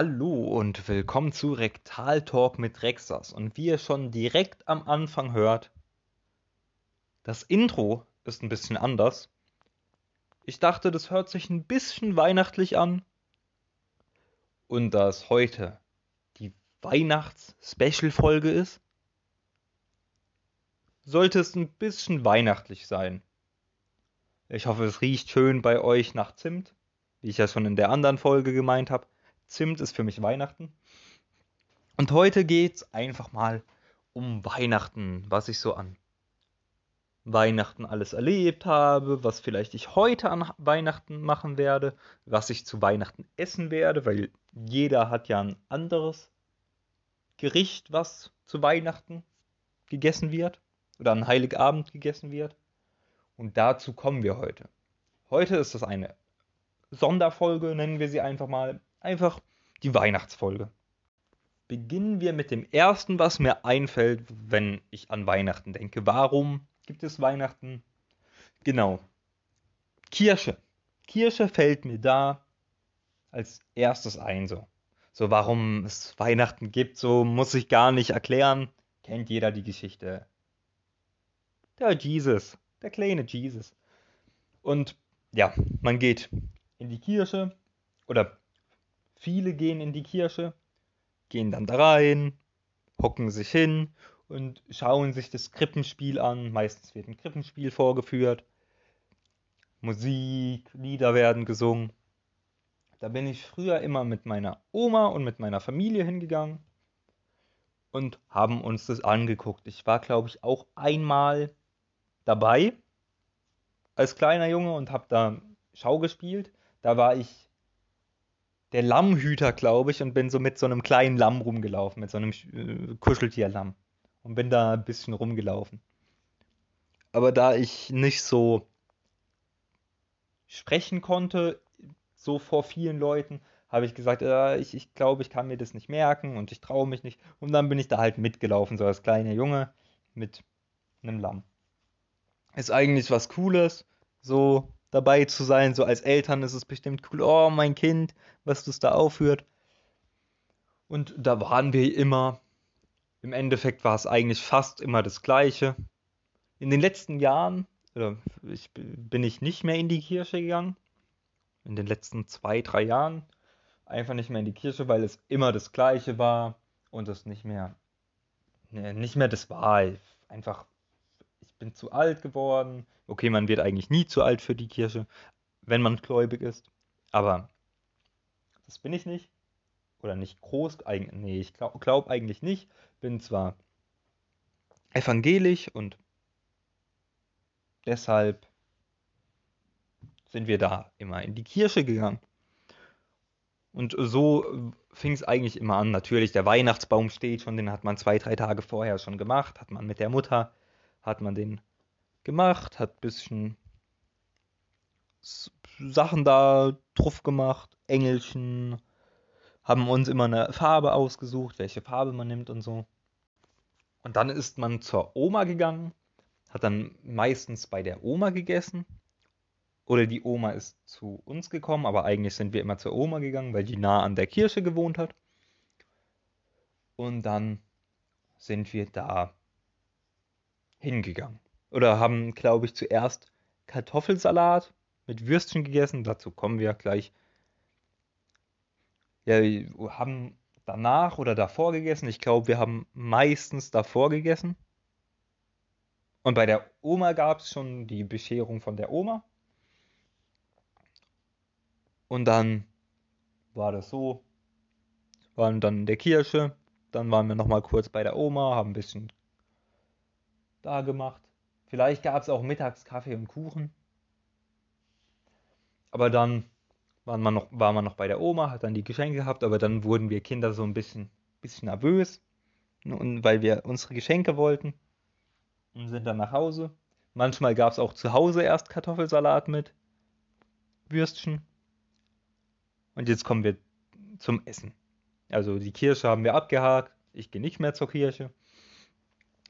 Hallo und willkommen zu Rektal Talk mit Rexas. Und wie ihr schon direkt am Anfang hört, das Intro ist ein bisschen anders. Ich dachte, das hört sich ein bisschen weihnachtlich an. Und da es heute die Weihnachts-Special-Folge ist, sollte es ein bisschen weihnachtlich sein. Ich hoffe, es riecht schön bei euch nach Zimt, wie ich ja schon in der anderen Folge gemeint habe. Zimt ist für mich Weihnachten. Und heute geht es einfach mal um Weihnachten, was ich so an Weihnachten alles erlebt habe, was vielleicht ich heute an Weihnachten machen werde, was ich zu Weihnachten essen werde, weil jeder hat ja ein anderes Gericht, was zu Weihnachten gegessen wird oder an Heiligabend gegessen wird. Und dazu kommen wir heute. Heute ist das eine Sonderfolge, nennen wir sie einfach mal. Einfach die Weihnachtsfolge. Beginnen wir mit dem ersten, was mir einfällt, wenn ich an Weihnachten denke. Warum gibt es Weihnachten? Genau. Kirche. Kirche fällt mir da als erstes ein. So, so warum es Weihnachten gibt, so muss ich gar nicht erklären. Kennt jeder die Geschichte. Der Jesus, der kleine Jesus. Und ja, man geht in die Kirche oder viele gehen in die Kirche, gehen dann da rein, hocken sich hin und schauen sich das Krippenspiel an. Meistens wird ein Krippenspiel vorgeführt. Musik, Lieder werden gesungen. Da bin ich früher immer mit meiner Oma und mit meiner Familie hingegangen und haben uns das angeguckt. Ich war, glaube ich, auch einmal dabei als kleiner Junge und habe da Schau gespielt. Da war ich der Lammhüter, glaube ich, und bin so mit so einem kleinen Lamm rumgelaufen, mit so einem äh, Kuscheltierlamm. Und bin da ein bisschen rumgelaufen. Aber da ich nicht so sprechen konnte, so vor vielen Leuten, habe ich gesagt, äh, ich, ich glaube, ich kann mir das nicht merken und ich traue mich nicht. Und dann bin ich da halt mitgelaufen, so als kleiner Junge mit einem Lamm. Ist eigentlich was Cooles, so dabei zu sein. So als Eltern ist es bestimmt cool. Oh, mein Kind, was das da aufführt. Und da waren wir immer. Im Endeffekt war es eigentlich fast immer das Gleiche. In den letzten Jahren äh, ich, bin ich nicht mehr in die Kirche gegangen. In den letzten zwei, drei Jahren einfach nicht mehr in die Kirche, weil es immer das Gleiche war und es nicht mehr, ne, nicht mehr das war. Einfach bin zu alt geworden. Okay, man wird eigentlich nie zu alt für die Kirche, wenn man gläubig ist. Aber das bin ich nicht. Oder nicht groß. Nee, ich glaube glaub eigentlich nicht. Bin zwar evangelisch und deshalb sind wir da immer in die Kirche gegangen. Und so fing es eigentlich immer an. Natürlich, der Weihnachtsbaum steht schon, den hat man zwei, drei Tage vorher schon gemacht, hat man mit der Mutter hat man den gemacht, hat ein bisschen Sachen da drauf gemacht, Engelchen, haben uns immer eine Farbe ausgesucht, welche Farbe man nimmt und so. Und dann ist man zur Oma gegangen, hat dann meistens bei der Oma gegessen. Oder die Oma ist zu uns gekommen, aber eigentlich sind wir immer zur Oma gegangen, weil die nah an der Kirche gewohnt hat. Und dann sind wir da hingegangen. Oder haben, glaube ich, zuerst Kartoffelsalat mit Würstchen gegessen. Dazu kommen wir gleich. Ja, haben danach oder davor gegessen. Ich glaube, wir haben meistens davor gegessen. Und bei der Oma gab es schon die Bescherung von der Oma. Und dann war das so. Waren dann in der Kirche. Dann waren wir nochmal kurz bei der Oma, haben ein bisschen da gemacht. Vielleicht gab es auch mittags Kaffee und Kuchen. Aber dann war man, noch, war man noch bei der Oma, hat dann die Geschenke gehabt, aber dann wurden wir Kinder so ein bisschen, bisschen nervös, und weil wir unsere Geschenke wollten und sind dann nach Hause. Manchmal gab es auch zu Hause erst Kartoffelsalat mit Würstchen. Und jetzt kommen wir zum Essen. Also die Kirche haben wir abgehakt. Ich gehe nicht mehr zur Kirche.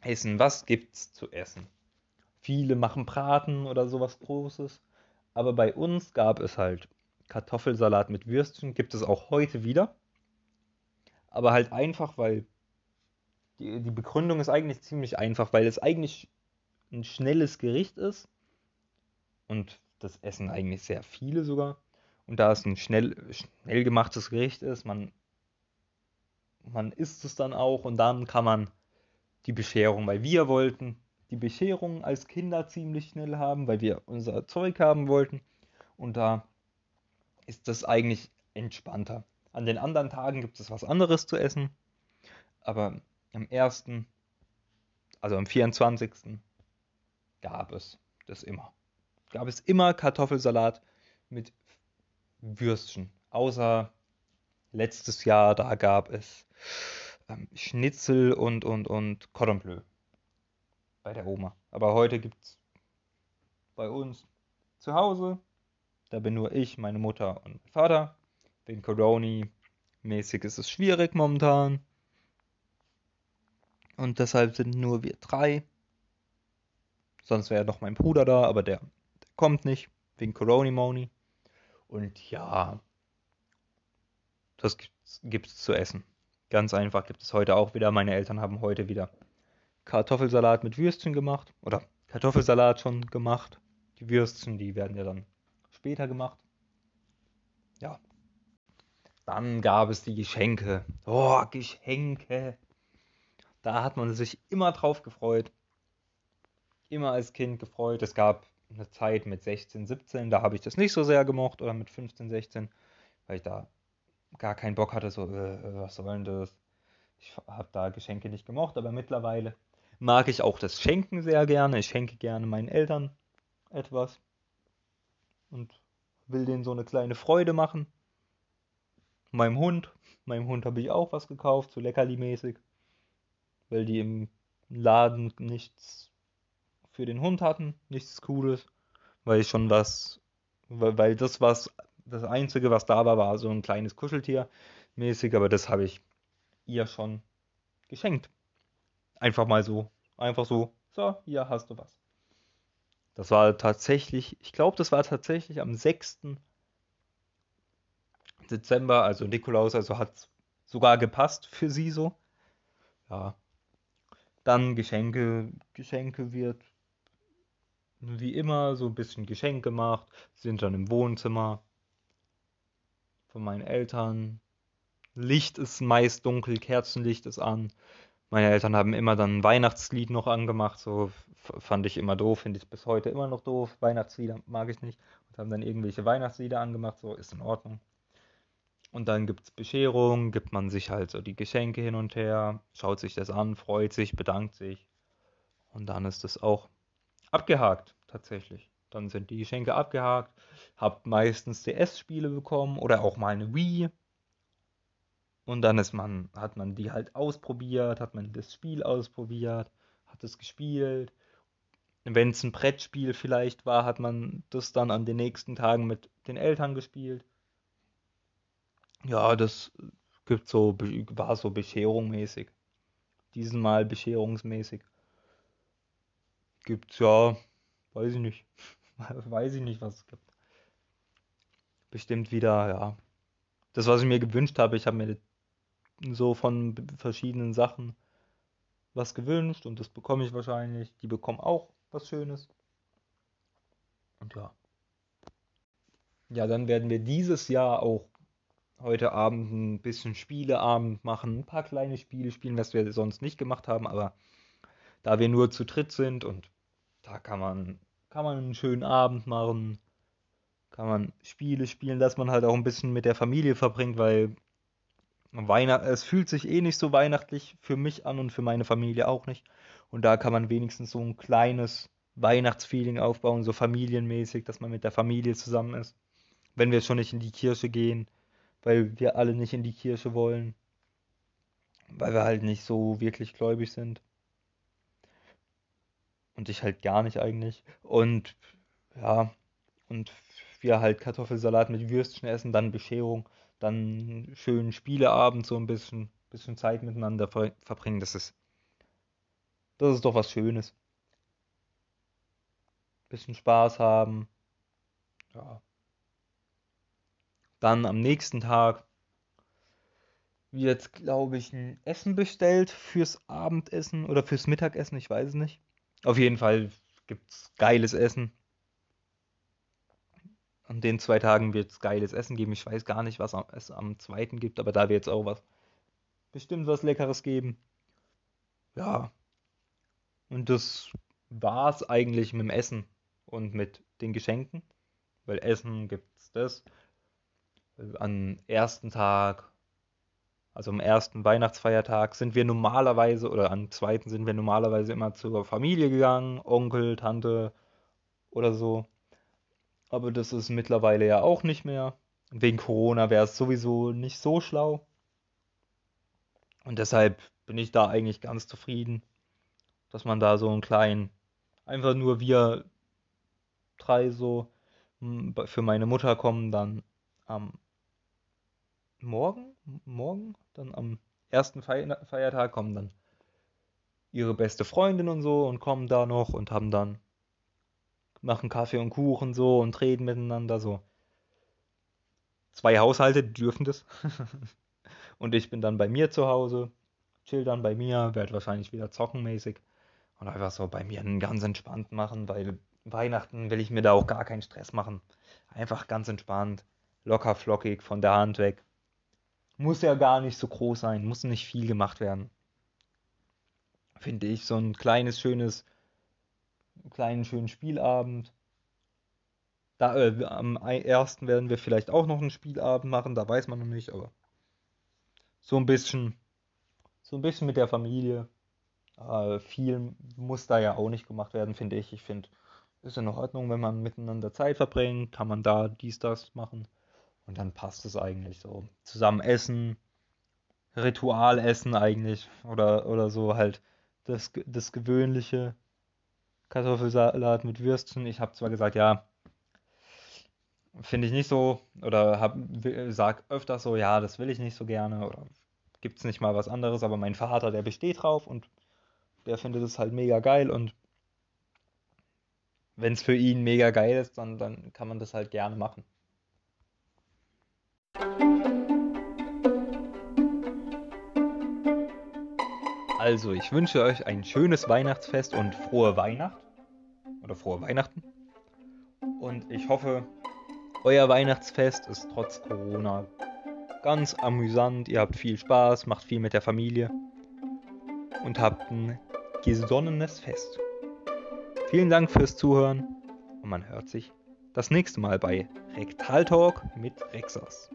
Essen, was gibt's zu essen? Viele machen Braten oder sowas Großes. Aber bei uns gab es halt Kartoffelsalat mit Würstchen. Gibt es auch heute wieder. Aber halt einfach, weil die, die Begründung ist eigentlich ziemlich einfach, weil es eigentlich ein schnelles Gericht ist und das essen eigentlich sehr viele sogar. Und da es ein schnell, schnell gemachtes Gericht ist, man, man isst es dann auch und dann kann man die Bescherung, weil wir wollten die Bescherung als Kinder ziemlich schnell haben, weil wir unser Zeug haben wollten. Und da ist das eigentlich entspannter. An den anderen Tagen gibt es was anderes zu essen, aber am 1., also am 24. gab es das immer. Gab es immer Kartoffelsalat mit Würstchen. Außer letztes Jahr, da gab es ähm, Schnitzel und, und, und Cordon Bleu bei der Oma. Aber heute gibt es bei uns zu Hause, da bin nur ich, meine Mutter und mein Vater. Wegen Corona-mäßig ist es schwierig momentan. Und deshalb sind nur wir drei. Sonst wäre noch mein Bruder da, aber der, der kommt nicht. Wegen Corona-Moni. Und ja, das gibt es zu essen. Ganz einfach gibt es heute auch wieder. Meine Eltern haben heute wieder Kartoffelsalat mit Würstchen gemacht. Oder Kartoffelsalat schon gemacht. Die Würstchen, die werden ja dann später gemacht. Ja. Dann gab es die Geschenke. Oh, Geschenke. Da hat man sich immer drauf gefreut. Immer als Kind gefreut. Es gab eine Zeit mit 16, 17, da habe ich das nicht so sehr gemocht. Oder mit 15, 16, weil ich da gar keinen Bock hatte, so, äh, was soll denn das? Ich habe da Geschenke nicht gemocht, aber mittlerweile mag ich auch das Schenken sehr gerne. Ich schenke gerne meinen Eltern etwas und will denen so eine kleine Freude machen. Meinem Hund, meinem Hund habe ich auch was gekauft, so leckerli-mäßig, weil die im Laden nichts für den Hund hatten, nichts Cooles, weil ich schon was, weil das was, das Einzige, was da war, war so ein kleines Kuscheltier mäßig, aber das habe ich ihr schon geschenkt. Einfach mal so. Einfach so. So, hier hast du was. Das war tatsächlich, ich glaube, das war tatsächlich am 6. Dezember, also Nikolaus, also hat sogar gepasst für sie so. Ja. Dann Geschenke, Geschenke wird wie immer so ein bisschen Geschenk gemacht, sind dann im Wohnzimmer von meinen Eltern. Licht ist meist dunkel, Kerzenlicht ist an. Meine Eltern haben immer dann ein Weihnachtslied noch angemacht, so fand ich immer doof, finde ich bis heute immer noch doof. Weihnachtslieder mag ich nicht. Und haben dann irgendwelche Weihnachtslieder angemacht, so ist in Ordnung. Und dann gibt es Bescherung, gibt man sich halt so die Geschenke hin und her, schaut sich das an, freut sich, bedankt sich. Und dann ist es auch abgehakt, tatsächlich. Dann sind die Geschenke abgehakt, habt meistens DS-Spiele bekommen oder auch mal eine Wii und dann ist man, hat man die halt ausprobiert, hat man das Spiel ausprobiert, hat es gespielt. Wenn es ein Brettspiel vielleicht war, hat man das dann an den nächsten Tagen mit den Eltern gespielt. Ja, das gibt so, war so bescherungsmäßig. Diesen Mal bescherungsmäßig. Gibt's ja, weiß ich nicht. weiß ich nicht, was es gibt. Bestimmt wieder, ja. Das, was ich mir gewünscht habe, ich habe mir so von verschiedenen Sachen was gewünscht und das bekomme ich wahrscheinlich. Die bekommen auch was Schönes. Und ja. Ja, dann werden wir dieses Jahr auch heute Abend ein bisschen Spieleabend machen, ein paar kleine Spiele spielen, was wir sonst nicht gemacht haben, aber da wir nur zu dritt sind und da kann man, kann man einen schönen Abend machen, kann man Spiele spielen, dass man halt auch ein bisschen mit der Familie verbringt, weil Weihnacht, es fühlt sich eh nicht so weihnachtlich für mich an und für meine Familie auch nicht. Und da kann man wenigstens so ein kleines Weihnachtsfeeling aufbauen, so familienmäßig, dass man mit der Familie zusammen ist. Wenn wir schon nicht in die Kirche gehen, weil wir alle nicht in die Kirche wollen, weil wir halt nicht so wirklich gläubig sind. Und ich halt gar nicht eigentlich. Und ja, und wir halt Kartoffelsalat mit Würstchen essen, dann Bescherung dann schönen Spieleabend so ein bisschen, bisschen Zeit miteinander ver verbringen. Das ist, das ist doch was Schönes. Bisschen Spaß haben. Ja. Dann am nächsten Tag jetzt, glaube ich, ein Essen bestellt fürs Abendessen oder fürs Mittagessen, ich weiß es nicht. Auf jeden Fall gibt es geiles Essen. An den zwei Tagen wird es geiles Essen geben. Ich weiß gar nicht, was es am zweiten gibt, aber da wird es auch was. Bestimmt was Leckeres geben. Ja. Und das war es eigentlich mit dem Essen und mit den Geschenken. Weil Essen gibt es das. Am ersten Tag, also am ersten Weihnachtsfeiertag, sind wir normalerweise, oder am zweiten sind wir normalerweise immer zur Familie gegangen. Onkel, Tante oder so. Aber das ist mittlerweile ja auch nicht mehr. Wegen Corona wäre es sowieso nicht so schlau. Und deshalb bin ich da eigentlich ganz zufrieden, dass man da so einen kleinen, einfach nur wir drei so für meine Mutter kommen dann am Morgen, morgen, dann am ersten Feiertag kommen dann ihre beste Freundin und so und kommen da noch und haben dann machen Kaffee und Kuchen so und reden miteinander so. Zwei Haushalte dürfen das. und ich bin dann bei mir zu Hause, chill dann bei mir, werde wahrscheinlich wieder zockenmäßig und einfach so bei mir einen ganz entspannt machen, weil Weihnachten will ich mir da auch gar keinen Stress machen. Einfach ganz entspannt, locker flockig von der Hand weg. Muss ja gar nicht so groß sein, muss nicht viel gemacht werden. Finde ich so ein kleines schönes kleinen schönen Spielabend. Da, äh, am ersten werden wir vielleicht auch noch einen Spielabend machen, da weiß man noch nicht, aber so ein bisschen, so ein bisschen mit der Familie. Äh, viel muss da ja auch nicht gemacht werden, finde ich. Ich finde, ist in Ordnung, wenn man miteinander Zeit verbringt, kann man da dies, das machen. Und dann passt es eigentlich so. Zusammen essen, Ritual essen eigentlich. Oder, oder so halt das, das Gewöhnliche. Kartoffelsalat mit Würstchen. Ich habe zwar gesagt, ja, finde ich nicht so, oder hab, sag öfters so, ja, das will ich nicht so gerne, oder gibt es nicht mal was anderes, aber mein Vater, der besteht drauf und der findet es halt mega geil und wenn es für ihn mega geil ist, dann, dann kann man das halt gerne machen. Also, ich wünsche euch ein schönes Weihnachtsfest und frohe Weihnacht. Oder frohe Weihnachten. Und ich hoffe, euer Weihnachtsfest ist trotz Corona ganz amüsant. Ihr habt viel Spaß, macht viel mit der Familie und habt ein gesonnenes Fest. Vielen Dank fürs Zuhören und man hört sich das nächste Mal bei Rektal Talk mit Rexas.